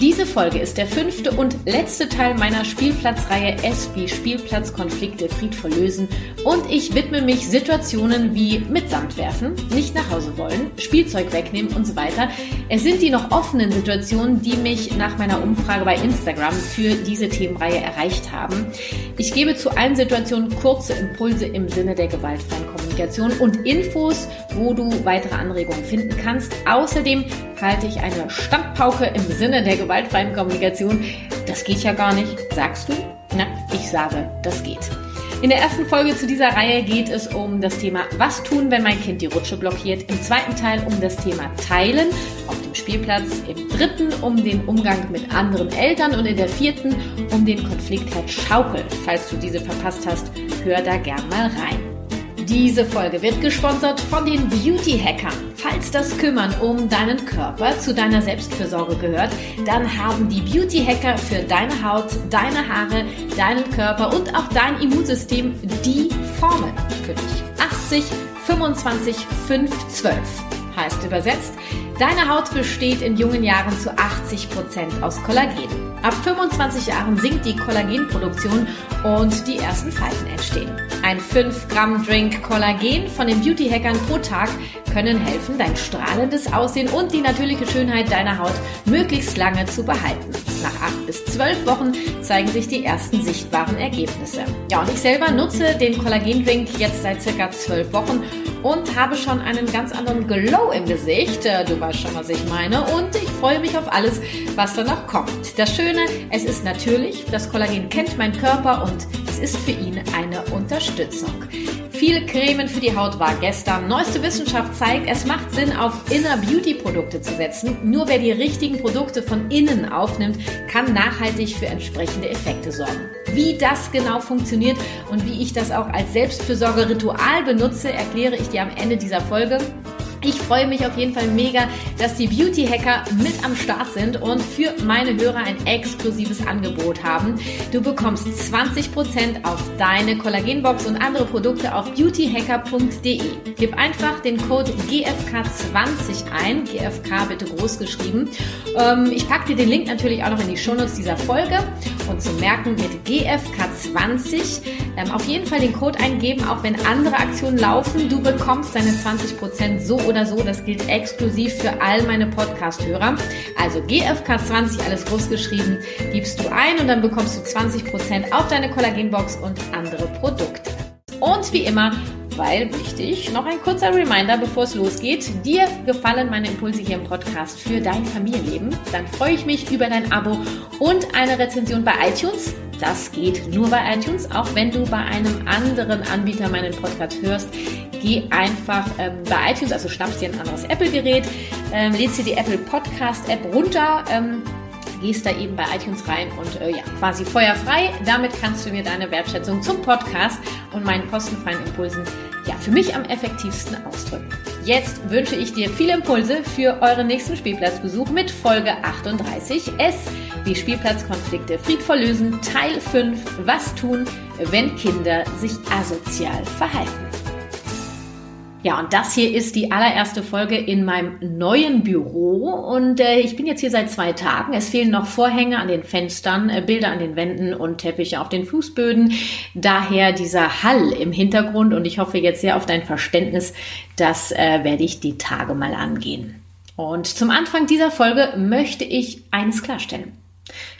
Diese Folge ist der fünfte und letzte Teil meiner Spielplatzreihe SB Spielplatzkonflikte friedvoll lösen und ich widme mich Situationen wie mit werfen, nicht nach Hause wollen, Spielzeug wegnehmen und so weiter. Es sind die noch offenen Situationen, die mich nach meiner Umfrage bei Instagram für diese Themenreihe erreicht haben. Ich gebe zu allen Situationen kurze Impulse im Sinne der gewaltfreien Kommunikation und Infos, wo du weitere Anregungen finden kannst. Außerdem halte ich eine Standpauke im Sinne der gewaltfreien Kommunikation. Das geht ja gar nicht, sagst du? Na, ich sage, das geht. In der ersten Folge zu dieser Reihe geht es um das Thema Was tun, wenn mein Kind die Rutsche blockiert. Im zweiten Teil um das Thema Teilen auf dem Spielplatz. Im dritten um den Umgang mit anderen Eltern und in der vierten um den Konfliktherd Schaukel. Falls du diese verpasst hast, hör da gern mal rein. Diese Folge wird gesponsert von den Beauty Hackern. Falls das Kümmern um deinen Körper zu deiner Selbstfürsorge gehört, dann haben die Beauty Hacker für deine Haut, deine Haare, deinen Körper und auch dein Immunsystem die Formel für dich. 80, 25, 5, 12 heißt übersetzt, deine Haut besteht in jungen Jahren zu 80 Prozent aus Kollagen. Ab 25 Jahren sinkt die Kollagenproduktion und die ersten Falten entstehen. Ein 5 Gramm Drink Kollagen von den Beauty Hackern pro Tag können helfen, dein strahlendes Aussehen und die natürliche Schönheit deiner Haut möglichst lange zu behalten. Nach 8 bis 12 Wochen zeigen sich die ersten sichtbaren Ergebnisse. Ja, und ich selber nutze den Kollagendrink jetzt seit circa 12 Wochen und habe schon einen ganz anderen Glow im Gesicht. Äh, du weißt schon, was ich meine. Und ich freue mich auf alles, was danach kommt. Das Schöne, es ist natürlich, das Kollagen kennt mein Körper und es ist für ihn eine Unterstützung. Viel Cremen für die Haut war gestern. Neueste Wissenschaft zeigt, es macht Sinn, auf Inner Beauty Produkte zu setzen. Nur wer die richtigen Produkte von innen aufnimmt, kann nachhaltig für entsprechende Effekte sorgen. Wie das genau funktioniert und wie ich das auch als Selbstfürsorge-Ritual benutze, erkläre ich dir am Ende dieser Folge. Ich freue mich auf jeden Fall mega, dass die Beauty Hacker mit am Start sind und für meine Hörer ein exklusives Angebot haben. Du bekommst 20% auf deine Kollagenbox und andere Produkte auf beautyhacker.de. Gib einfach den Code GFK20 ein, GFK bitte groß geschrieben. Ähm, ich packe dir den Link natürlich auch noch in die Shownotes dieser Folge und zu merken mit GFK20 ähm, auf jeden Fall den Code eingeben, auch wenn andere Aktionen laufen. Du bekommst deine 20% so oder so. Das gilt exklusiv für all meine Podcast-Hörer. Also GFK20, alles groß geschrieben, gibst du ein und dann bekommst du 20% auf deine Kollagenbox und andere Produkte. Und wie immer, weil wichtig, noch ein kurzer Reminder, bevor es losgeht. Dir gefallen meine Impulse hier im Podcast für dein Familienleben? Dann freue ich mich über dein Abo und eine Rezension bei iTunes. Das geht nur bei iTunes, auch wenn du bei einem anderen Anbieter meinen Podcast hörst. Geh einfach ähm, bei iTunes, also schnappst dir ein anderes Apple-Gerät, ähm, lädst dir die Apple Podcast-App runter. Ähm, gehst da eben bei iTunes rein und äh, ja, quasi feuerfrei. Damit kannst du mir deine Wertschätzung zum Podcast und meinen kostenfreien Impulsen ja für mich am effektivsten ausdrücken. Jetzt wünsche ich dir viele Impulse für euren nächsten Spielplatzbesuch mit Folge 38 S wie Spielplatzkonflikte friedvoll lösen, Teil 5, was tun, wenn Kinder sich asozial verhalten. Ja, und das hier ist die allererste Folge in meinem neuen Büro und äh, ich bin jetzt hier seit zwei Tagen. Es fehlen noch Vorhänge an den Fenstern, äh, Bilder an den Wänden und Teppiche auf den Fußböden. Daher dieser Hall im Hintergrund und ich hoffe jetzt sehr auf dein Verständnis. Das äh, werde ich die Tage mal angehen. Und zum Anfang dieser Folge möchte ich eines klarstellen.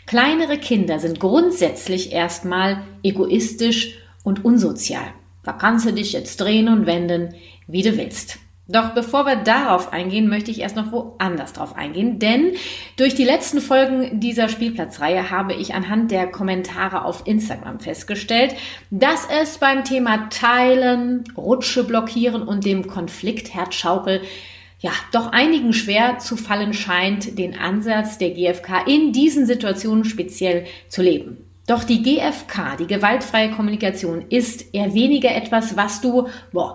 Kleinere Kinder sind grundsätzlich erstmal egoistisch und unsozial. Da kannst du dich jetzt drehen und wenden wie du willst. Doch bevor wir darauf eingehen, möchte ich erst noch woanders drauf eingehen, denn durch die letzten Folgen dieser Spielplatzreihe habe ich anhand der Kommentare auf Instagram festgestellt, dass es beim Thema Teilen, Rutsche blockieren und dem Konfliktherd Schaukel ja, doch einigen schwer zu fallen scheint, den Ansatz der GfK in diesen Situationen speziell zu leben. Doch die GFK, die gewaltfreie Kommunikation, ist eher weniger etwas, was du,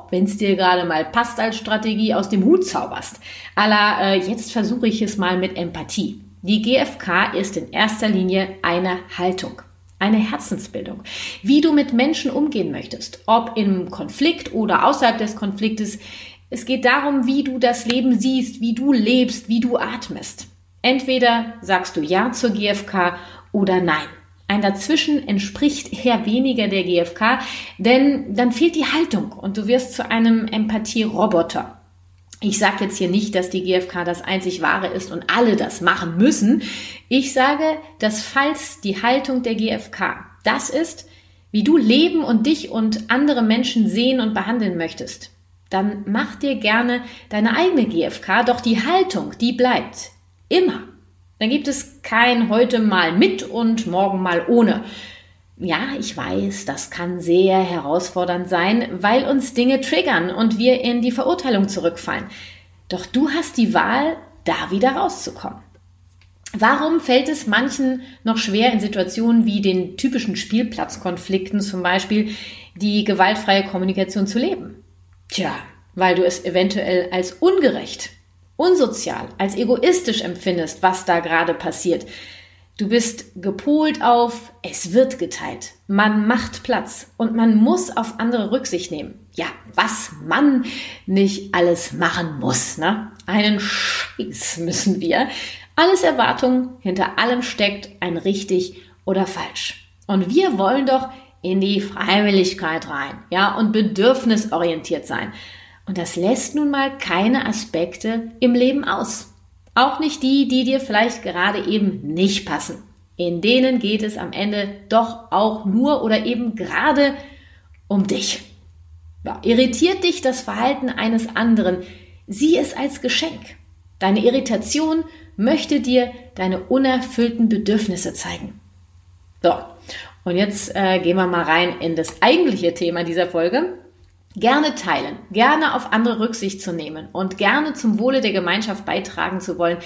wenn es dir gerade mal passt als Strategie, aus dem Hut zauberst. Aber äh, jetzt versuche ich es mal mit Empathie. Die GFK ist in erster Linie eine Haltung. Eine Herzensbildung. Wie du mit Menschen umgehen möchtest. Ob im Konflikt oder außerhalb des Konfliktes. Es geht darum, wie du das Leben siehst, wie du lebst, wie du atmest. Entweder sagst du Ja zur GFK oder Nein. Ein Dazwischen entspricht eher weniger der GfK, denn dann fehlt die Haltung und du wirst zu einem Empathie-Roboter. Ich sage jetzt hier nicht, dass die GfK das einzig wahre ist und alle das machen müssen. Ich sage, dass falls die Haltung der GfK das ist, wie du leben und dich und andere Menschen sehen und behandeln möchtest, dann mach dir gerne deine eigene GfK, doch die Haltung, die bleibt. Immer. Dann gibt es kein heute mal mit und morgen mal ohne. Ja, ich weiß, das kann sehr herausfordernd sein, weil uns Dinge triggern und wir in die Verurteilung zurückfallen. Doch du hast die Wahl, da wieder rauszukommen. Warum fällt es manchen noch schwer in Situationen wie den typischen Spielplatzkonflikten zum Beispiel, die gewaltfreie Kommunikation zu leben? Tja, weil du es eventuell als ungerecht unsozial, als egoistisch empfindest, was da gerade passiert. Du bist gepolt auf, es wird geteilt, man macht Platz und man muss auf andere Rücksicht nehmen. Ja, was man nicht alles machen muss, ne? Einen Scheiß müssen wir. Alles Erwartungen, hinter allem steckt ein richtig oder falsch. Und wir wollen doch in die Freiwilligkeit rein, ja, und bedürfnisorientiert sein. Und das lässt nun mal keine Aspekte im Leben aus. Auch nicht die, die dir vielleicht gerade eben nicht passen. In denen geht es am Ende doch auch nur oder eben gerade um dich. Ja, irritiert dich das Verhalten eines anderen, sieh es als Geschenk. Deine Irritation möchte dir deine unerfüllten Bedürfnisse zeigen. So, und jetzt äh, gehen wir mal rein in das eigentliche Thema dieser Folge. Gerne teilen, gerne auf andere Rücksicht zu nehmen und gerne zum Wohle der Gemeinschaft beitragen zu wollen,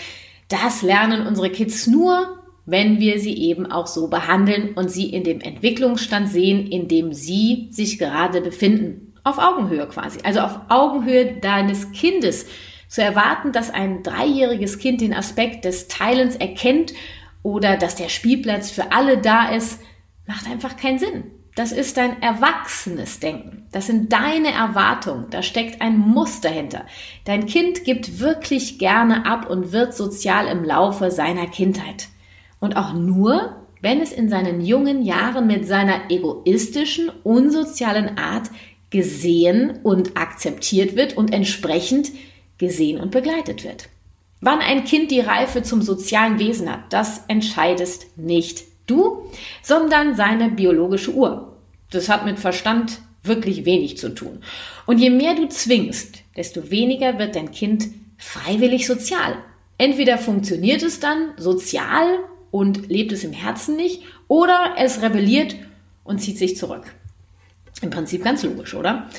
das lernen unsere Kids nur, wenn wir sie eben auch so behandeln und sie in dem Entwicklungsstand sehen, in dem sie sich gerade befinden. Auf Augenhöhe quasi. Also auf Augenhöhe deines Kindes. Zu erwarten, dass ein dreijähriges Kind den Aspekt des Teilens erkennt oder dass der Spielplatz für alle da ist, macht einfach keinen Sinn. Das ist dein erwachsenes Denken. Das sind deine Erwartungen. Da steckt ein Muster hinter. Dein Kind gibt wirklich gerne ab und wird sozial im Laufe seiner Kindheit. Und auch nur, wenn es in seinen jungen Jahren mit seiner egoistischen, unsozialen Art gesehen und akzeptiert wird und entsprechend gesehen und begleitet wird. Wann ein Kind die Reife zum sozialen Wesen hat, das entscheidest nicht du, sondern seine biologische Uhr. Das hat mit Verstand wirklich wenig zu tun. Und je mehr du zwingst, desto weniger wird dein Kind freiwillig sozial. Entweder funktioniert es dann sozial und lebt es im Herzen nicht, oder es rebelliert und zieht sich zurück. Im Prinzip ganz logisch, oder?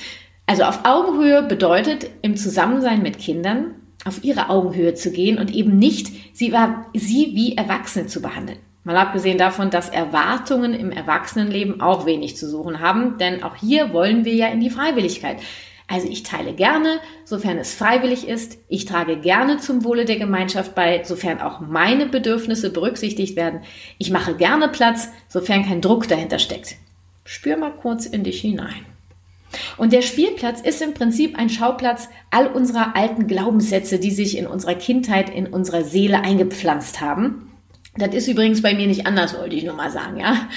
Also auf Augenhöhe bedeutet im Zusammensein mit Kindern auf ihre Augenhöhe zu gehen und eben nicht sie, sie wie Erwachsene zu behandeln. Mal abgesehen davon, dass Erwartungen im Erwachsenenleben auch wenig zu suchen haben, denn auch hier wollen wir ja in die Freiwilligkeit. Also ich teile gerne, sofern es freiwillig ist. Ich trage gerne zum Wohle der Gemeinschaft bei, sofern auch meine Bedürfnisse berücksichtigt werden. Ich mache gerne Platz, sofern kein Druck dahinter steckt. Spür mal kurz in dich hinein. Und der Spielplatz ist im Prinzip ein Schauplatz all unserer alten Glaubenssätze, die sich in unserer Kindheit, in unserer Seele eingepflanzt haben. Das ist übrigens bei mir nicht anders, wollte ich nur mal sagen, ja.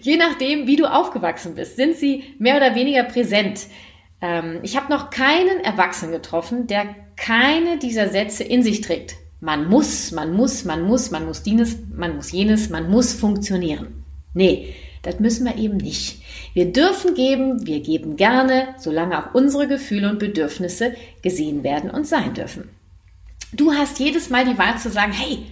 Je nachdem, wie du aufgewachsen bist, sind sie mehr oder weniger präsent. Ähm, ich habe noch keinen Erwachsenen getroffen, der keine dieser Sätze in sich trägt. Man muss, man muss, man muss, man muss dieses, man muss jenes, man muss funktionieren. Nee, das müssen wir eben nicht. Wir dürfen geben, wir geben gerne, solange auch unsere Gefühle und Bedürfnisse gesehen werden und sein dürfen. Du hast jedes Mal die Wahl zu sagen, hey,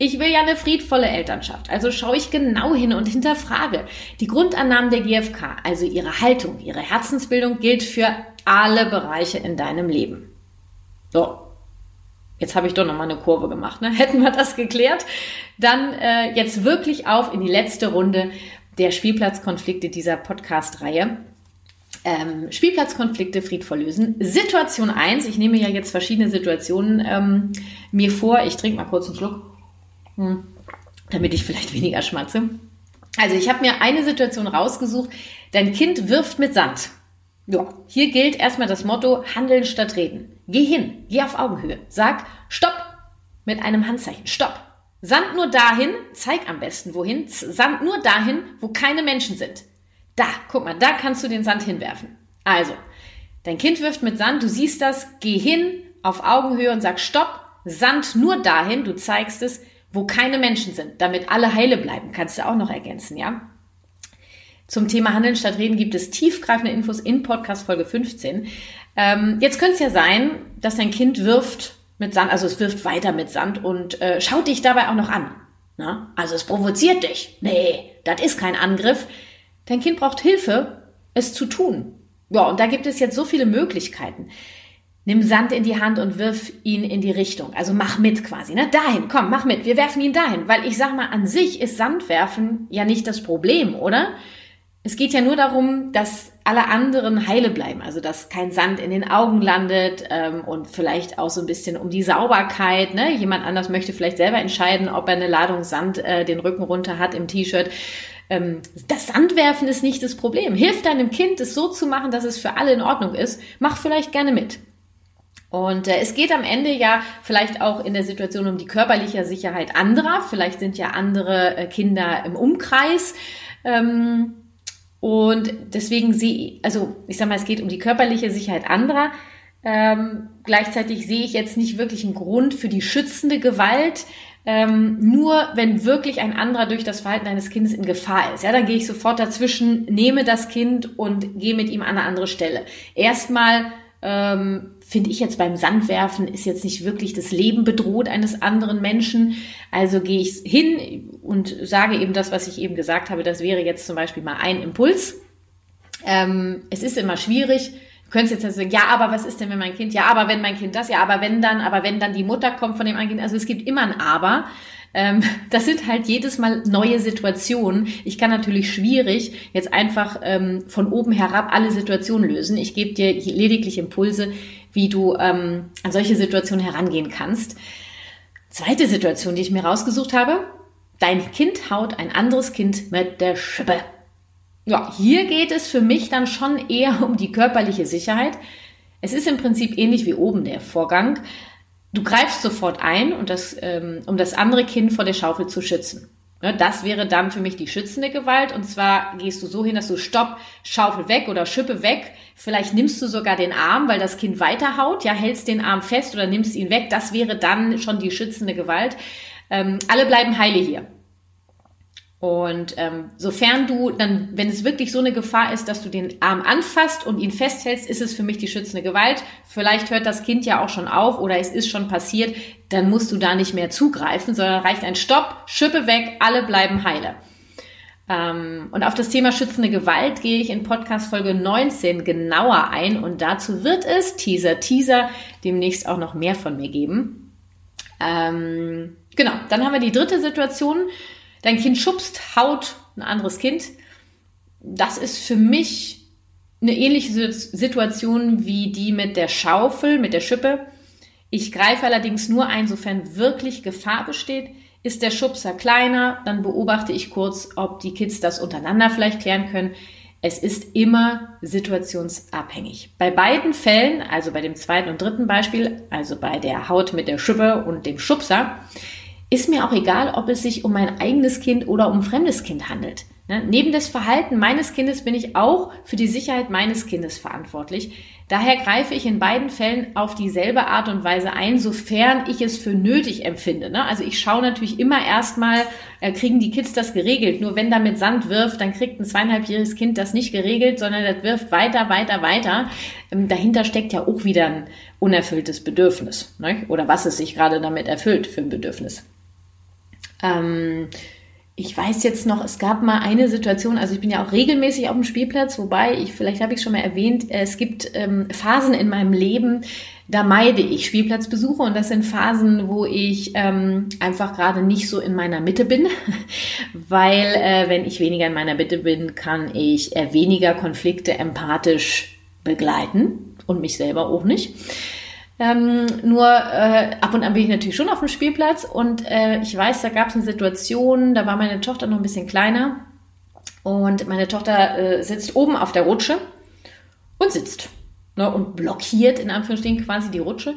ich will ja eine friedvolle Elternschaft, also schaue ich genau hin und hinterfrage. Die Grundannahmen der GfK, also ihre Haltung, ihre Herzensbildung, gilt für alle Bereiche in deinem Leben. So, jetzt habe ich doch nochmal eine Kurve gemacht. Ne? Hätten wir das geklärt, dann äh, jetzt wirklich auf in die letzte Runde der Spielplatzkonflikte dieser Podcast-Reihe. Ähm, Spielplatzkonflikte friedvoll lösen. Situation 1, ich nehme ja jetzt verschiedene Situationen ähm, mir vor. Ich trinke mal kurz einen Schluck, hm, damit ich vielleicht weniger schmatze. Also ich habe mir eine Situation rausgesucht. Dein Kind wirft mit Sand. Ja, hier gilt erstmal das Motto Handeln statt Reden. Geh hin, geh auf Augenhöhe. Sag Stopp mit einem Handzeichen. Stopp. Sand nur dahin, zeig am besten wohin. Sand nur dahin, wo keine Menschen sind. Da, guck mal, da kannst du den Sand hinwerfen. Also, dein Kind wirft mit Sand, du siehst das, geh hin auf Augenhöhe und sag Stopp, Sand nur dahin, du zeigst es, wo keine Menschen sind, damit alle heile bleiben. Kannst du auch noch ergänzen, ja? Zum Thema Handeln statt Reden gibt es tiefgreifende Infos in Podcast Folge 15. Ähm, jetzt könnte es ja sein, dass dein Kind wirft mit Sand, also es wirft weiter mit Sand und äh, schaut dich dabei auch noch an. Na? Also es provoziert dich. Nee, das ist kein Angriff. Dein Kind braucht Hilfe, es zu tun. Ja, und da gibt es jetzt so viele Möglichkeiten. Nimm Sand in die Hand und wirf ihn in die Richtung. Also mach mit quasi, ne? Dahin, komm, mach mit. Wir werfen ihn dahin. Weil ich sag mal, an sich ist Sandwerfen ja nicht das Problem, oder? Es geht ja nur darum, dass alle anderen heile bleiben, also dass kein Sand in den Augen landet ähm, und vielleicht auch so ein bisschen um die Sauberkeit. Ne? Jemand anders möchte vielleicht selber entscheiden, ob er eine Ladung Sand äh, den Rücken runter hat im T-Shirt. Ähm, das Sandwerfen ist nicht das Problem. Hilf deinem Kind, es so zu machen, dass es für alle in Ordnung ist. Mach vielleicht gerne mit. Und äh, es geht am Ende ja vielleicht auch in der Situation um die körperliche Sicherheit anderer. Vielleicht sind ja andere äh, Kinder im Umkreis. Ähm, und deswegen sehe, also ich sag mal, es geht um die körperliche Sicherheit anderer. Ähm, gleichzeitig sehe ich jetzt nicht wirklich einen Grund für die schützende Gewalt. Ähm, nur wenn wirklich ein anderer durch das Verhalten eines Kindes in Gefahr ist, ja, dann gehe ich sofort dazwischen, nehme das Kind und gehe mit ihm an eine andere Stelle. Erstmal ähm, finde ich jetzt beim Sandwerfen ist jetzt nicht wirklich das Leben bedroht eines anderen Menschen. Also gehe ich hin und sage eben das, was ich eben gesagt habe. Das wäre jetzt zum Beispiel mal ein Impuls. Ähm, es ist immer schwierig. Könntest jetzt also sagen, ja, aber was ist denn, wenn mein Kind, ja, aber wenn mein Kind das, ja, aber wenn dann, aber wenn dann die Mutter kommt von dem anderen Kind. Also es gibt immer ein Aber. Ähm, das sind halt jedes Mal neue Situationen. Ich kann natürlich schwierig jetzt einfach ähm, von oben herab alle Situationen lösen. Ich gebe dir lediglich Impulse, wie du ähm, an solche Situationen herangehen kannst. Zweite Situation, die ich mir rausgesucht habe. Dein Kind haut ein anderes Kind mit der Schippe. Ja, hier geht es für mich dann schon eher um die körperliche Sicherheit. Es ist im Prinzip ähnlich wie oben der Vorgang. Du greifst sofort ein, und das, ähm, um das andere Kind vor der Schaufel zu schützen. Ja, das wäre dann für mich die schützende Gewalt. Und zwar gehst du so hin, dass du Stopp, Schaufel weg oder Schippe weg. Vielleicht nimmst du sogar den Arm, weil das Kind weiterhaut. Ja, hältst den Arm fest oder nimmst ihn weg. Das wäre dann schon die schützende Gewalt. Ähm, alle bleiben heile hier. Und ähm, sofern du dann, wenn es wirklich so eine Gefahr ist, dass du den Arm anfasst und ihn festhältst, ist es für mich die schützende Gewalt. Vielleicht hört das Kind ja auch schon auf oder es ist schon passiert, dann musst du da nicht mehr zugreifen, sondern reicht ein Stopp, Schippe weg, alle bleiben heile. Ähm, und auf das Thema schützende Gewalt gehe ich in Podcast Folge 19 genauer ein und dazu wird es, Teaser, Teaser, demnächst auch noch mehr von mir geben. Ähm, genau, dann haben wir die dritte Situation Dein Kind schubst, haut ein anderes Kind. Das ist für mich eine ähnliche Situation wie die mit der Schaufel, mit der Schippe. Ich greife allerdings nur ein, sofern wirklich Gefahr besteht. Ist der Schubser kleiner, dann beobachte ich kurz, ob die Kids das untereinander vielleicht klären können. Es ist immer situationsabhängig. Bei beiden Fällen, also bei dem zweiten und dritten Beispiel, also bei der Haut mit der Schippe und dem Schubser, ist mir auch egal, ob es sich um mein eigenes Kind oder um fremdes Kind handelt. Ne? Neben das Verhalten meines Kindes bin ich auch für die Sicherheit meines Kindes verantwortlich. Daher greife ich in beiden Fällen auf dieselbe Art und Weise ein, sofern ich es für nötig empfinde. Ne? Also ich schaue natürlich immer erstmal, äh, kriegen die Kids das geregelt. Nur wenn da mit Sand wirft, dann kriegt ein zweieinhalbjähriges Kind das nicht geregelt, sondern das wirft weiter, weiter, weiter. Ähm, dahinter steckt ja auch wieder ein unerfülltes Bedürfnis. Ne? Oder was es sich gerade damit erfüllt für ein Bedürfnis. Ähm, ich weiß jetzt noch, es gab mal eine Situation, also ich bin ja auch regelmäßig auf dem Spielplatz, wobei ich, vielleicht habe ich es schon mal erwähnt, es gibt ähm, Phasen in meinem Leben, da meide ich Spielplatzbesuche und das sind Phasen, wo ich ähm, einfach gerade nicht so in meiner Mitte bin, weil äh, wenn ich weniger in meiner Mitte bin, kann ich äh, weniger Konflikte empathisch begleiten und mich selber auch nicht. Ähm, nur äh, ab und an bin ich natürlich schon auf dem Spielplatz und äh, ich weiß, da gab es eine Situation, da war meine Tochter noch ein bisschen kleiner und meine Tochter äh, sitzt oben auf der Rutsche und sitzt ne, und blockiert in Anführungsstrichen quasi die Rutsche.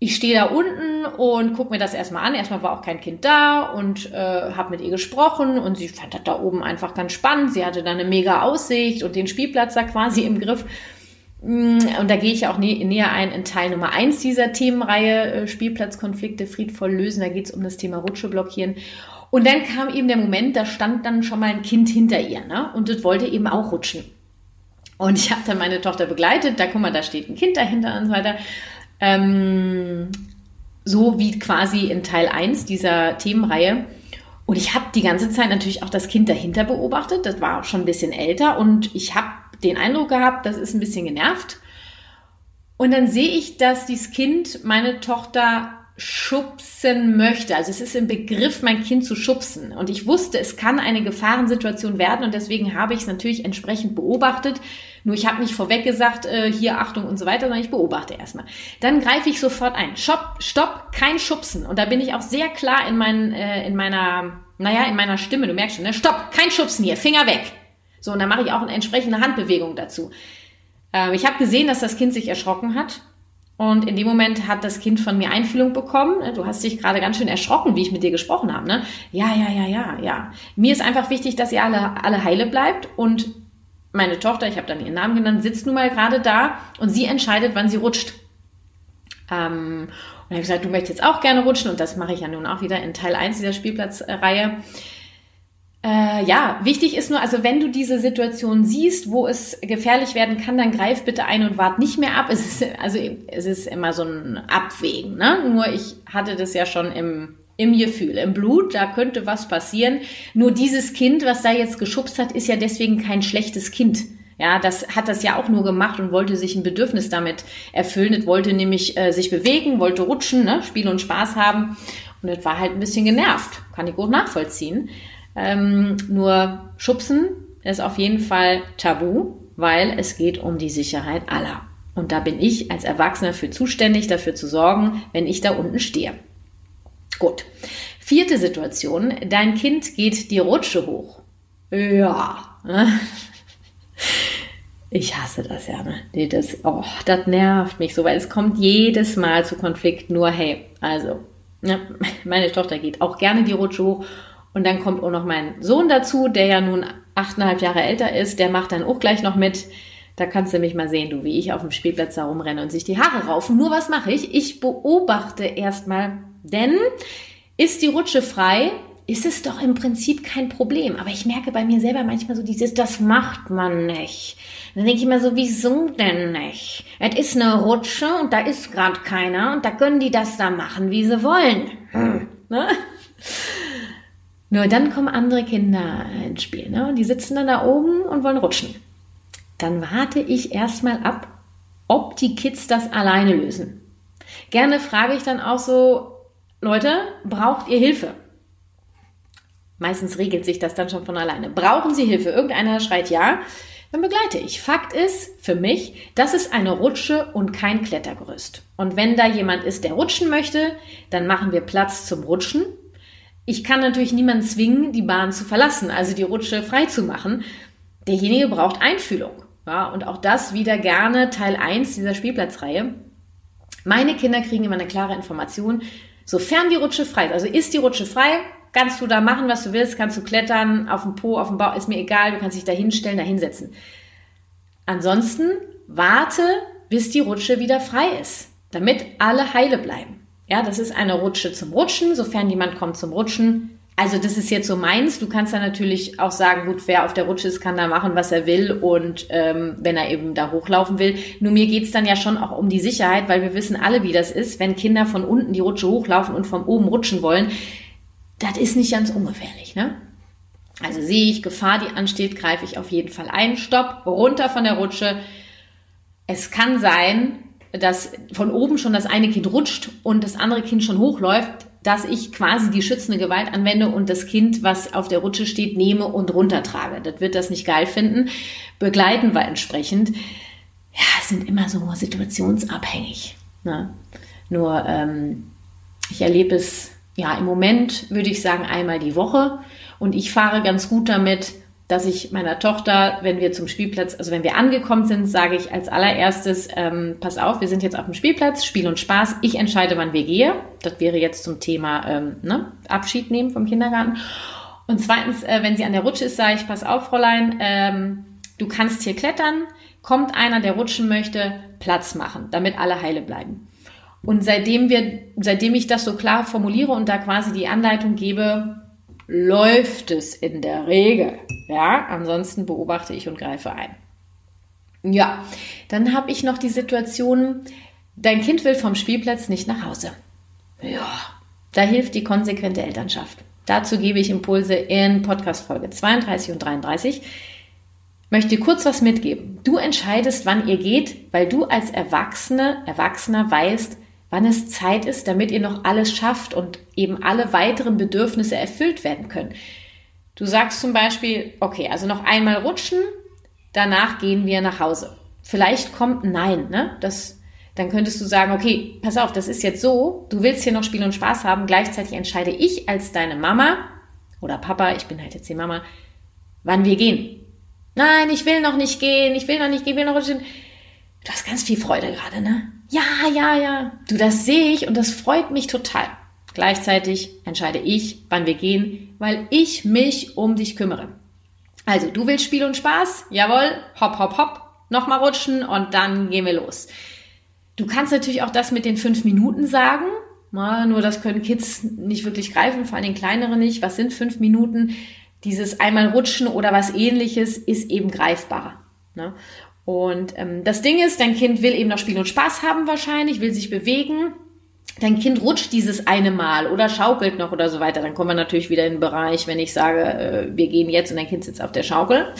Ich stehe da unten und gucke mir das erstmal an. Erstmal war auch kein Kind da und äh, habe mit ihr gesprochen und sie fand das da oben einfach ganz spannend. Sie hatte da eine mega Aussicht und den Spielplatz da quasi im Griff. Mm, und da gehe ich auch nä näher ein in Teil Nummer eins dieser Themenreihe äh, Spielplatzkonflikte friedvoll lösen. Da geht es um das Thema Rutsche blockieren. Und dann kam eben der Moment, da stand dann schon mal ein Kind hinter ihr ne? und das wollte eben auch rutschen. Und ich habe dann meine Tochter begleitet. Da guck mal, da steht ein Kind dahinter und so weiter. Ähm, so wie quasi in Teil 1 dieser Themenreihe. Und ich habe die ganze Zeit natürlich auch das Kind dahinter beobachtet. Das war schon ein bisschen älter und ich habe den Eindruck gehabt, das ist ein bisschen genervt. Und dann sehe ich, dass dieses Kind meine Tochter schubsen möchte. Also es ist im Begriff, mein Kind zu schubsen. Und ich wusste, es kann eine Gefahrensituation werden und deswegen habe ich es natürlich entsprechend beobachtet. Nur ich habe nicht vorweg gesagt, äh, hier Achtung und so weiter, sondern ich beobachte erstmal. Dann greife ich sofort ein. Stopp, stopp, kein Schubsen. Und da bin ich auch sehr klar in, mein, äh, in meiner, naja, in meiner Stimme. Du merkst schon, ne? Stopp, kein Schubsen hier, Finger weg. So, und dann mache ich auch eine entsprechende Handbewegung dazu. Ähm, ich habe gesehen, dass das Kind sich erschrocken hat. Und in dem Moment hat das Kind von mir Einfühlung bekommen. Du hast dich gerade ganz schön erschrocken, wie ich mit dir gesprochen habe. Ne? Ja, ja, ja, ja, ja. Mir ist einfach wichtig, dass ihr alle, alle heile bleibt. Und meine Tochter, ich habe dann ihren Namen genannt, sitzt nun mal gerade da und sie entscheidet, wann sie rutscht. Ähm, und ich habe gesagt, du möchtest jetzt auch gerne rutschen und das mache ich ja nun auch wieder in Teil 1 dieser Spielplatzreihe. Äh, ja, wichtig ist nur, also wenn du diese Situation siehst, wo es gefährlich werden kann, dann greif bitte ein und wart nicht mehr ab. Es ist, also es ist immer so ein Abwägen. Ne? Nur ich hatte das ja schon im, im Gefühl, im Blut, da könnte was passieren. Nur dieses Kind, was da jetzt geschubst hat, ist ja deswegen kein schlechtes Kind. Ja, das hat das ja auch nur gemacht und wollte sich ein Bedürfnis damit erfüllen. Es wollte nämlich äh, sich bewegen, wollte rutschen, ne? Spiel und Spaß haben. Und das war halt ein bisschen genervt. Kann ich gut nachvollziehen. Ähm, nur Schubsen ist auf jeden Fall tabu, weil es geht um die Sicherheit aller. Und da bin ich als Erwachsener für zuständig, dafür zu sorgen, wenn ich da unten stehe. Gut. Vierte Situation. Dein Kind geht die Rutsche hoch. Ja. Ich hasse das ja. Ne? Das, oh, das nervt mich so, weil es kommt jedes Mal zu Konflikt. Nur hey, also, ja, meine Tochter geht auch gerne die Rutsche hoch und dann kommt auch noch mein Sohn dazu, der ja nun achteinhalb Jahre älter ist. Der macht dann auch gleich noch mit. Da kannst du mich mal sehen, du, wie ich auf dem Spielplatz da rumrenne und sich die Haare raufen. Nur was mache ich? Ich beobachte erstmal, denn ist die Rutsche frei, ist es doch im Prinzip kein Problem. Aber ich merke bei mir selber manchmal so dieses, das macht man nicht. Dann denke ich mir so, wieso denn nicht? Es ist eine Rutsche und da ist gerade keiner und da können die das da machen, wie sie wollen. Hm. Ne? Nur dann kommen andere Kinder ins Spiel. Ne? Und die sitzen dann da oben und wollen rutschen. Dann warte ich erstmal ab, ob die Kids das alleine lösen. Gerne frage ich dann auch so, Leute, braucht ihr Hilfe? Meistens regelt sich das dann schon von alleine. Brauchen Sie Hilfe? Irgendeiner schreit ja, dann begleite ich. Fakt ist für mich, das ist eine Rutsche und kein Klettergerüst. Und wenn da jemand ist, der rutschen möchte, dann machen wir Platz zum Rutschen ich kann natürlich niemanden zwingen, die Bahn zu verlassen, also die Rutsche frei zu machen. Derjenige braucht Einfühlung. Ja, und auch das wieder gerne Teil 1 dieser Spielplatzreihe. Meine Kinder kriegen immer eine klare Information, sofern die Rutsche frei ist. Also ist die Rutsche frei, kannst du da machen, was du willst, kannst du klettern, auf dem Po, auf dem Bauch, ist mir egal, du kannst dich da hinstellen, da hinsetzen. Ansonsten warte, bis die Rutsche wieder frei ist, damit alle heile bleiben. Ja, das ist eine Rutsche zum Rutschen, sofern jemand kommt zum Rutschen. Also das ist jetzt so meins. Du kannst da natürlich auch sagen, gut, wer auf der Rutsche ist, kann da machen, was er will und ähm, wenn er eben da hochlaufen will. Nur mir geht's dann ja schon auch um die Sicherheit, weil wir wissen alle, wie das ist, wenn Kinder von unten die Rutsche hochlaufen und von oben rutschen wollen. Das ist nicht ganz ungefährlich, ne? Also sehe ich Gefahr, die ansteht, greife ich auf jeden Fall ein. Stopp, runter von der Rutsche. Es kann sein, dass von oben schon das eine Kind rutscht und das andere Kind schon hochläuft, dass ich quasi die schützende Gewalt anwende und das Kind, was auf der Rutsche steht, nehme und runtertrage. Das wird das nicht geil finden. Begleiten wir entsprechend. Ja, sind immer so situationsabhängig. Ne? Nur ähm, ich erlebe es ja im Moment, würde ich sagen, einmal die Woche. Und ich fahre ganz gut damit, dass ich meiner Tochter, wenn wir zum Spielplatz, also wenn wir angekommen sind, sage ich als allererstes, ähm, pass auf, wir sind jetzt auf dem Spielplatz, Spiel und Spaß, ich entscheide, wann wir gehen. Das wäre jetzt zum Thema ähm, ne, Abschied nehmen vom Kindergarten. Und zweitens, äh, wenn sie an der Rutsche ist, sage ich, pass auf, Fräulein, ähm, du kannst hier klettern, kommt einer, der rutschen möchte, Platz machen, damit alle heile bleiben. Und seitdem wir, seitdem ich das so klar formuliere und da quasi die Anleitung gebe, läuft es in der Regel. Ja, ansonsten beobachte ich und greife ein. Ja, dann habe ich noch die Situation, dein Kind will vom Spielplatz nicht nach Hause. Ja, da hilft die konsequente Elternschaft. Dazu gebe ich Impulse in Podcast Folge 32 und 33. Möchte kurz was mitgeben. Du entscheidest, wann ihr geht, weil du als Erwachsene, Erwachsener weißt, wann es Zeit ist, damit ihr noch alles schafft und eben alle weiteren Bedürfnisse erfüllt werden können. Du sagst zum Beispiel, okay, also noch einmal rutschen, danach gehen wir nach Hause. Vielleicht kommt Nein, ne? Das, dann könntest du sagen, okay, pass auf, das ist jetzt so, du willst hier noch Spiel und Spaß haben, gleichzeitig entscheide ich als deine Mama oder Papa, ich bin halt jetzt die Mama, wann wir gehen. Nein, ich will noch nicht gehen, ich will noch nicht gehen, ich will noch rutschen. Du hast ganz viel Freude gerade, ne? Ja, ja, ja. Du, das sehe ich und das freut mich total. Gleichzeitig entscheide ich, wann wir gehen, weil ich mich um dich kümmere. Also, du willst Spiel und Spaß? Jawohl, hopp, hopp, hopp, nochmal rutschen und dann gehen wir los. Du kannst natürlich auch das mit den fünf Minuten sagen. nur das können Kids nicht wirklich greifen, vor allem den kleineren nicht. Was sind fünf Minuten? Dieses einmal rutschen oder was ähnliches ist eben greifbar. Ne? Und ähm, das Ding ist, dein Kind will eben noch Spiel und Spaß haben wahrscheinlich, will sich bewegen dein Kind rutscht dieses eine Mal oder schaukelt noch oder so weiter, dann kommen wir natürlich wieder in den Bereich, wenn ich sage, äh, wir gehen jetzt und dein Kind sitzt auf der Schaukel.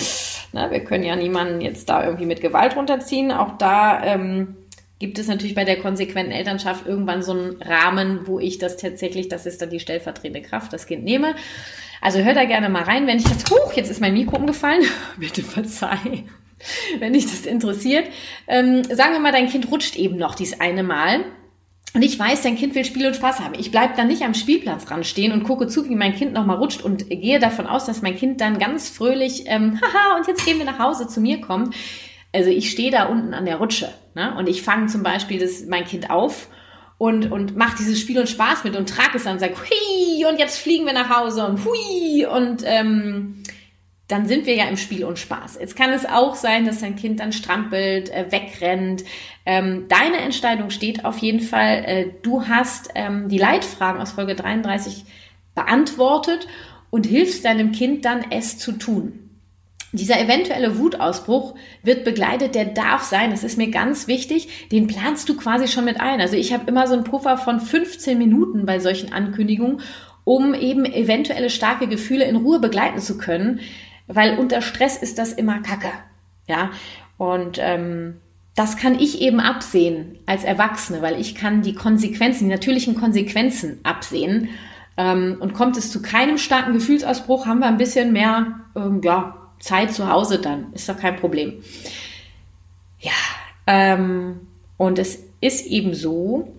Na, wir können ja niemanden jetzt da irgendwie mit Gewalt runterziehen. Auch da ähm, gibt es natürlich bei der konsequenten Elternschaft irgendwann so einen Rahmen, wo ich das tatsächlich, das ist dann die stellvertretende Kraft, das Kind nehme. Also hör da gerne mal rein, wenn ich das, huch, jetzt ist mein Mikro umgefallen, bitte verzeih, wenn dich das interessiert. Ähm, sagen wir mal, dein Kind rutscht eben noch dieses eine Mal und ich weiß, dein Kind will Spiel und Spaß haben. Ich bleibe dann nicht am Spielplatz dran stehen und gucke zu, wie mein Kind nochmal rutscht und gehe davon aus, dass mein Kind dann ganz fröhlich, ähm, haha, und jetzt gehen wir nach Hause zu mir kommt. Also ich stehe da unten an der Rutsche ne? und ich fange zum Beispiel das, mein Kind auf und, und mache dieses Spiel und Spaß mit und trage es dann und sage, hui, und jetzt fliegen wir nach Hause und hui, und ähm, dann sind wir ja im Spiel und Spaß. Jetzt kann es auch sein, dass dein Kind dann strampelt, äh, wegrennt. Ähm, deine Entscheidung steht auf jeden Fall. Äh, du hast ähm, die Leitfragen aus Folge 33 beantwortet und hilfst deinem Kind dann, es zu tun. Dieser eventuelle Wutausbruch wird begleitet, der darf sein, das ist mir ganz wichtig, den planst du quasi schon mit ein. Also ich habe immer so einen Puffer von 15 Minuten bei solchen Ankündigungen, um eben eventuelle starke Gefühle in Ruhe begleiten zu können weil unter Stress ist das immer Kacke. Ja, und ähm, das kann ich eben absehen als Erwachsene, weil ich kann die Konsequenzen, die natürlichen Konsequenzen absehen. Ähm, und kommt es zu keinem starken Gefühlsausbruch, haben wir ein bisschen mehr ähm, ja, Zeit zu Hause dann. Ist doch kein Problem. Ja, ähm, und es ist eben so,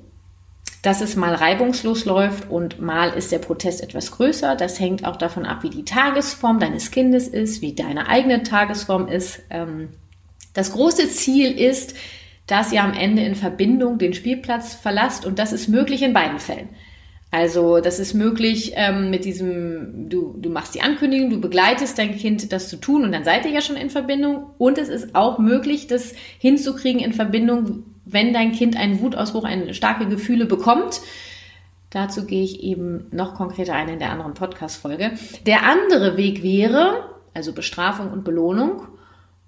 dass es mal reibungslos läuft und mal ist der Protest etwas größer. Das hängt auch davon ab, wie die Tagesform deines Kindes ist, wie deine eigene Tagesform ist. Ähm, das große Ziel ist, dass ihr am Ende in Verbindung den Spielplatz verlasst und das ist möglich in beiden Fällen. Also das ist möglich ähm, mit diesem, du, du machst die Ankündigung, du begleitest dein Kind, das zu tun und dann seid ihr ja schon in Verbindung. Und es ist auch möglich, das hinzukriegen in Verbindung, wenn dein Kind einen Wutausbruch, eine starke Gefühle bekommt. Dazu gehe ich eben noch konkreter ein in der anderen Podcast-Folge. Der andere Weg wäre, also Bestrafung und Belohnung,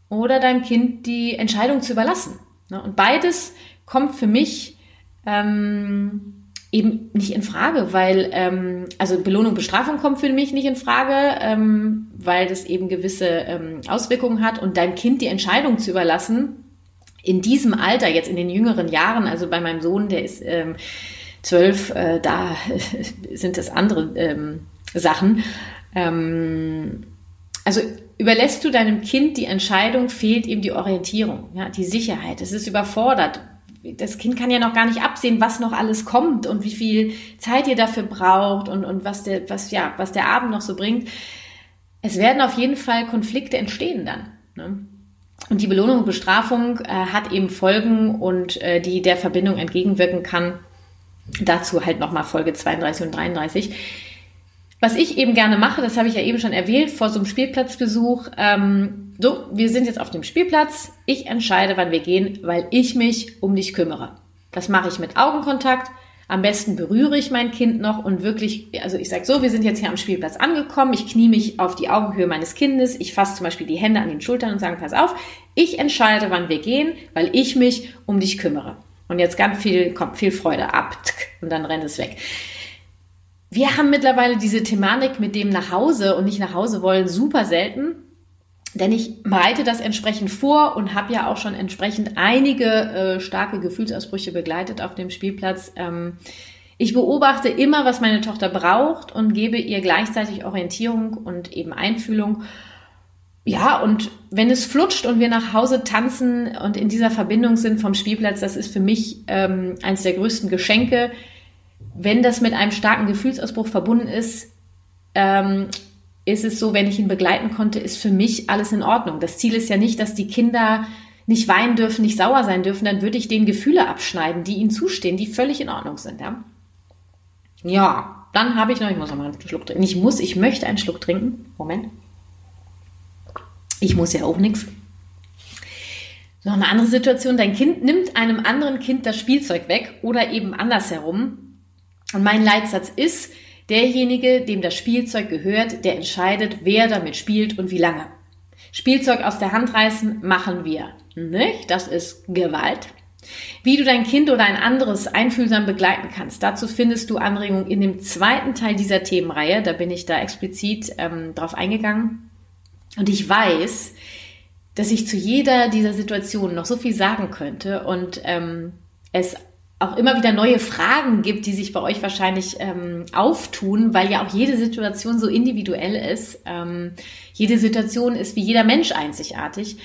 oder deinem Kind die Entscheidung zu überlassen. Ne? Und beides kommt für mich ähm, eben nicht in Frage, weil ähm, also Belohnung, Bestrafung kommt für mich nicht in Frage, ähm, weil das eben gewisse ähm, Auswirkungen hat und deinem Kind die Entscheidung zu überlassen, in diesem Alter, jetzt in den jüngeren Jahren, also bei meinem Sohn, der ist ähm, zwölf, äh, da sind das andere ähm, Sachen. Ähm, also überlässt du deinem Kind die Entscheidung, fehlt ihm die Orientierung, ja, die Sicherheit. Es ist überfordert. Das Kind kann ja noch gar nicht absehen, was noch alles kommt und wie viel Zeit ihr dafür braucht und, und was der, was, ja, was der Abend noch so bringt. Es werden auf jeden Fall Konflikte entstehen dann. Ne? Und die Belohnung und Bestrafung äh, hat eben Folgen und äh, die der Verbindung entgegenwirken kann. Dazu halt nochmal Folge 32 und 33. Was ich eben gerne mache, das habe ich ja eben schon erwähnt, vor so einem Spielplatzbesuch. Ähm, so, wir sind jetzt auf dem Spielplatz. Ich entscheide, wann wir gehen, weil ich mich um dich kümmere. Das mache ich mit Augenkontakt. Am besten berühre ich mein Kind noch und wirklich, also ich sage so, wir sind jetzt hier am Spielplatz angekommen, ich knie mich auf die Augenhöhe meines Kindes, ich fasse zum Beispiel die Hände an den Schultern und sage, pass auf, ich entscheide, wann wir gehen, weil ich mich um dich kümmere. Und jetzt ganz viel, kommt viel Freude ab und dann rennt es weg. Wir haben mittlerweile diese Thematik mit dem nach Hause und nicht nach Hause wollen super selten. Denn ich bereite das entsprechend vor und habe ja auch schon entsprechend einige äh, starke Gefühlsausbrüche begleitet auf dem Spielplatz. Ähm, ich beobachte immer, was meine Tochter braucht und gebe ihr gleichzeitig Orientierung und eben Einfühlung. Ja, und wenn es flutscht und wir nach Hause tanzen und in dieser Verbindung sind vom Spielplatz, das ist für mich ähm, eines der größten Geschenke. Wenn das mit einem starken Gefühlsausbruch verbunden ist, ähm, ist es so, wenn ich ihn begleiten konnte, ist für mich alles in Ordnung. Das Ziel ist ja nicht, dass die Kinder nicht weinen dürfen, nicht sauer sein dürfen, dann würde ich denen Gefühle abschneiden, die ihnen zustehen, die völlig in Ordnung sind. Ja, ja dann habe ich noch, ich muss noch mal einen Schluck trinken. Ich muss, ich möchte einen Schluck trinken. Moment. Ich muss ja auch nichts. Noch eine andere Situation. Dein Kind nimmt einem anderen Kind das Spielzeug weg oder eben andersherum. Und mein Leitsatz ist, Derjenige, dem das Spielzeug gehört, der entscheidet, wer damit spielt und wie lange. Spielzeug aus der Hand reißen machen wir nicht. Das ist Gewalt. Wie du dein Kind oder ein anderes einfühlsam begleiten kannst, dazu findest du Anregungen in dem zweiten Teil dieser Themenreihe. Da bin ich da explizit ähm, drauf eingegangen. Und ich weiß, dass ich zu jeder dieser Situationen noch so viel sagen könnte und ähm, es auch immer wieder neue Fragen gibt, die sich bei euch wahrscheinlich ähm, auftun, weil ja auch jede Situation so individuell ist. Ähm, jede Situation ist wie jeder Mensch einzigartig.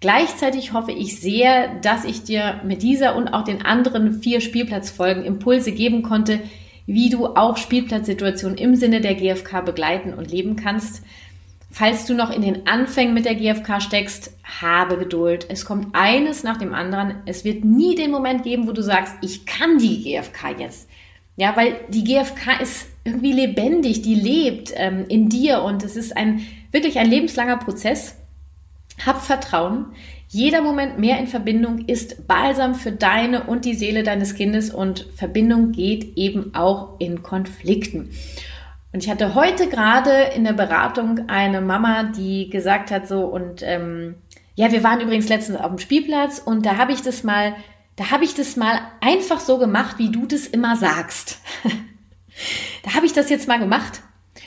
Gleichzeitig hoffe ich sehr, dass ich dir mit dieser und auch den anderen vier Spielplatzfolgen Impulse geben konnte, wie du auch Spielplatzsituationen im Sinne der GfK begleiten und leben kannst. Falls du noch in den Anfängen mit der GfK steckst, habe Geduld. Es kommt eines nach dem anderen. Es wird nie den Moment geben, wo du sagst, ich kann die GfK jetzt. Ja, weil die GfK ist irgendwie lebendig, die lebt ähm, in dir und es ist ein wirklich ein lebenslanger Prozess. Hab Vertrauen. Jeder Moment mehr in Verbindung ist Balsam für deine und die Seele deines Kindes und Verbindung geht eben auch in Konflikten. Und ich hatte heute gerade in der Beratung eine Mama, die gesagt hat so und ähm, ja, wir waren übrigens letztens auf dem Spielplatz und da habe ich das mal, da habe ich das mal einfach so gemacht, wie du das immer sagst. da habe ich das jetzt mal gemacht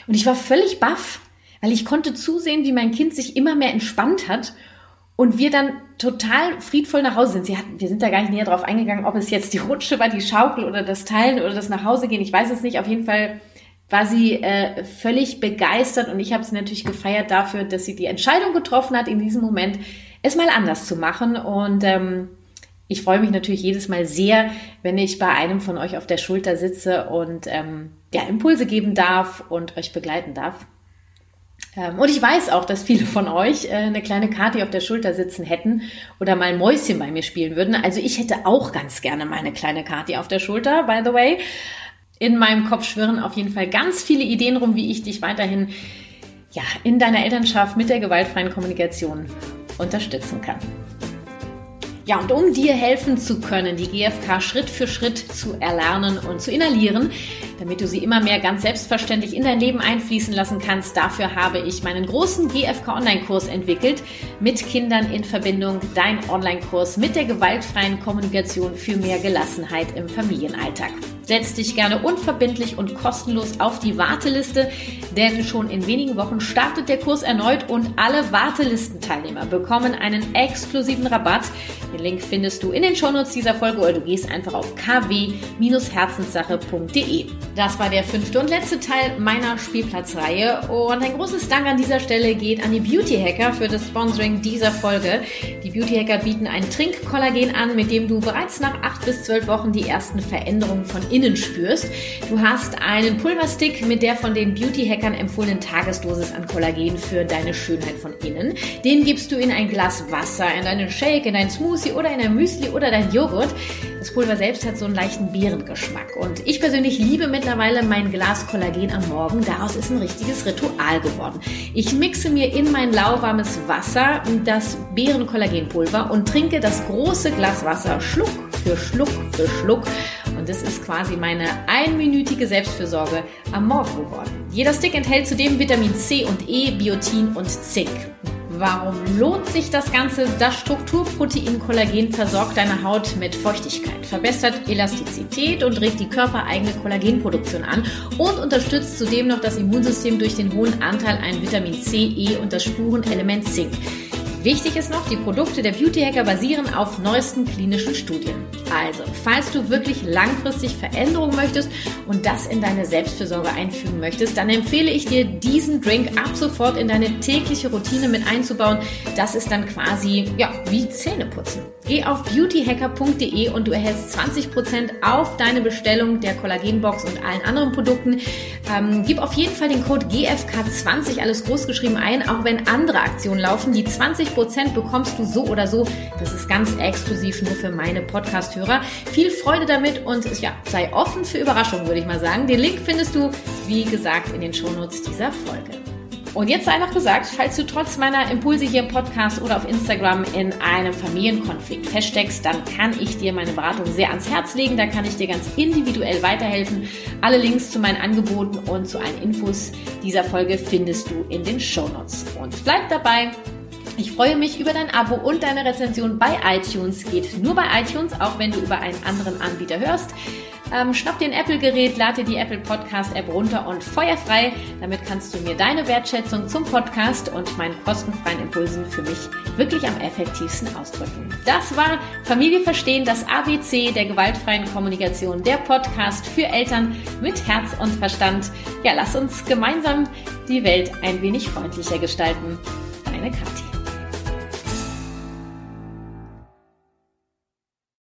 und ich war völlig baff, weil ich konnte zusehen, wie mein Kind sich immer mehr entspannt hat und wir dann total friedvoll nach Hause sind. Sie hatten, wir sind da gar nicht näher drauf eingegangen, ob es jetzt die Rutsche war, die Schaukel oder das Teilen oder das nach Hause gehen. Ich weiß es nicht. Auf jeden Fall war sie äh, völlig begeistert und ich habe sie natürlich gefeiert dafür, dass sie die Entscheidung getroffen hat, in diesem Moment es mal anders zu machen. Und ähm, ich freue mich natürlich jedes Mal sehr, wenn ich bei einem von euch auf der Schulter sitze und ähm, ja, Impulse geben darf und euch begleiten darf. Ähm, und ich weiß auch, dass viele von euch äh, eine kleine Karte auf der Schulter sitzen hätten oder mal Mäuschen bei mir spielen würden. Also ich hätte auch ganz gerne meine kleine Karte auf der Schulter, by the way in meinem Kopf schwirren auf jeden Fall ganz viele Ideen rum, wie ich dich weiterhin ja, in deiner Elternschaft mit der gewaltfreien Kommunikation unterstützen kann. Ja, und um dir helfen zu können, die GFK Schritt für Schritt zu erlernen und zu inhalieren, damit du sie immer mehr ganz selbstverständlich in dein Leben einfließen lassen kannst, dafür habe ich meinen großen GFK Online-Kurs entwickelt mit Kindern in Verbindung, dein Online-Kurs mit der gewaltfreien Kommunikation für mehr Gelassenheit im Familienalltag. Setz dich gerne unverbindlich und kostenlos auf die Warteliste, denn schon in wenigen Wochen startet der Kurs erneut und alle Wartelistenteilnehmer bekommen einen exklusiven Rabatt. Den Link findest du in den Shownotes dieser Folge oder du gehst einfach auf kw-herzenssache.de. Das war der fünfte und letzte Teil meiner Spielplatzreihe und ein großes Dank an dieser Stelle geht an die Beauty Hacker für das Sponsoring dieser Folge. Die Beauty Hacker bieten ein Trinkkollagen an, mit dem du bereits nach acht bis zwölf Wochen die ersten Veränderungen von innen spürst. Du hast einen Pulverstick mit der von den Beauty Hackern empfohlenen Tagesdosis an Kollagen für deine Schönheit von innen. Den gibst du in ein Glas Wasser, in deinen Shake, in deinen Smoothie oder in ein Müsli oder dein Joghurt. Das Pulver selbst hat so einen leichten Beerengeschmack. Und ich persönlich liebe mittlerweile mein Glas Kollagen am Morgen. Daraus ist ein richtiges Ritual geworden. Ich mixe mir in mein lauwarmes Wasser das Beerenkollagenpulver und trinke das große Glas Wasser Schluck für Schluck für Schluck. Und das ist quasi meine einminütige Selbstfürsorge am Morgen geworden. Jeder Stick enthält zudem Vitamin C und E, Biotin und Zink. Warum lohnt sich das Ganze? Das Strukturprotein Kollagen versorgt deine Haut mit Feuchtigkeit, verbessert Elastizität und regt die körpereigene Kollagenproduktion an und unterstützt zudem noch das Immunsystem durch den hohen Anteil an Vitamin C, E und das Spurenelement Zink. Wichtig ist noch, die Produkte der Beauty Hacker basieren auf neuesten klinischen Studien. Also, falls du wirklich langfristig Veränderungen möchtest und das in deine Selbstfürsorge einfügen möchtest, dann empfehle ich dir, diesen Drink ab sofort in deine tägliche Routine mit einzubauen. Das ist dann quasi, ja, wie Zähneputzen. Geh auf beautyhacker.de und du erhältst 20% auf deine Bestellung der Kollagenbox und allen anderen Produkten. Ähm, gib auf jeden Fall den Code GFK20 alles großgeschrieben ein, auch wenn andere Aktionen laufen. Die 20% bekommst du so oder so. Das ist ganz exklusiv nur für meine Podcast-Hörer. Viel Freude damit und ja, sei offen für Überraschungen, würde ich mal sagen. Den Link findest du, wie gesagt, in den Shownotes dieser Folge. Und jetzt sei noch gesagt, falls du trotz meiner Impulse hier im Podcast oder auf Instagram in einem Familienkonflikt feststeckst, dann kann ich dir meine Beratung sehr ans Herz legen. Da kann ich dir ganz individuell weiterhelfen. Alle Links zu meinen Angeboten und zu allen Infos dieser Folge findest du in den Show Notes. Und bleib dabei. Ich freue mich über dein Abo und deine Rezension bei iTunes. Geht nur bei iTunes, auch wenn du über einen anderen Anbieter hörst. Ähm, schnapp dir ein Apple-Gerät, lade die Apple Podcast-App runter und feuerfrei. Damit kannst du mir deine Wertschätzung zum Podcast und meinen kostenfreien Impulsen für mich wirklich am effektivsten ausdrücken. Das war Familie verstehen, das ABC der gewaltfreien Kommunikation, der Podcast für Eltern mit Herz und Verstand. Ja, lass uns gemeinsam die Welt ein wenig freundlicher gestalten. Deine Kathi.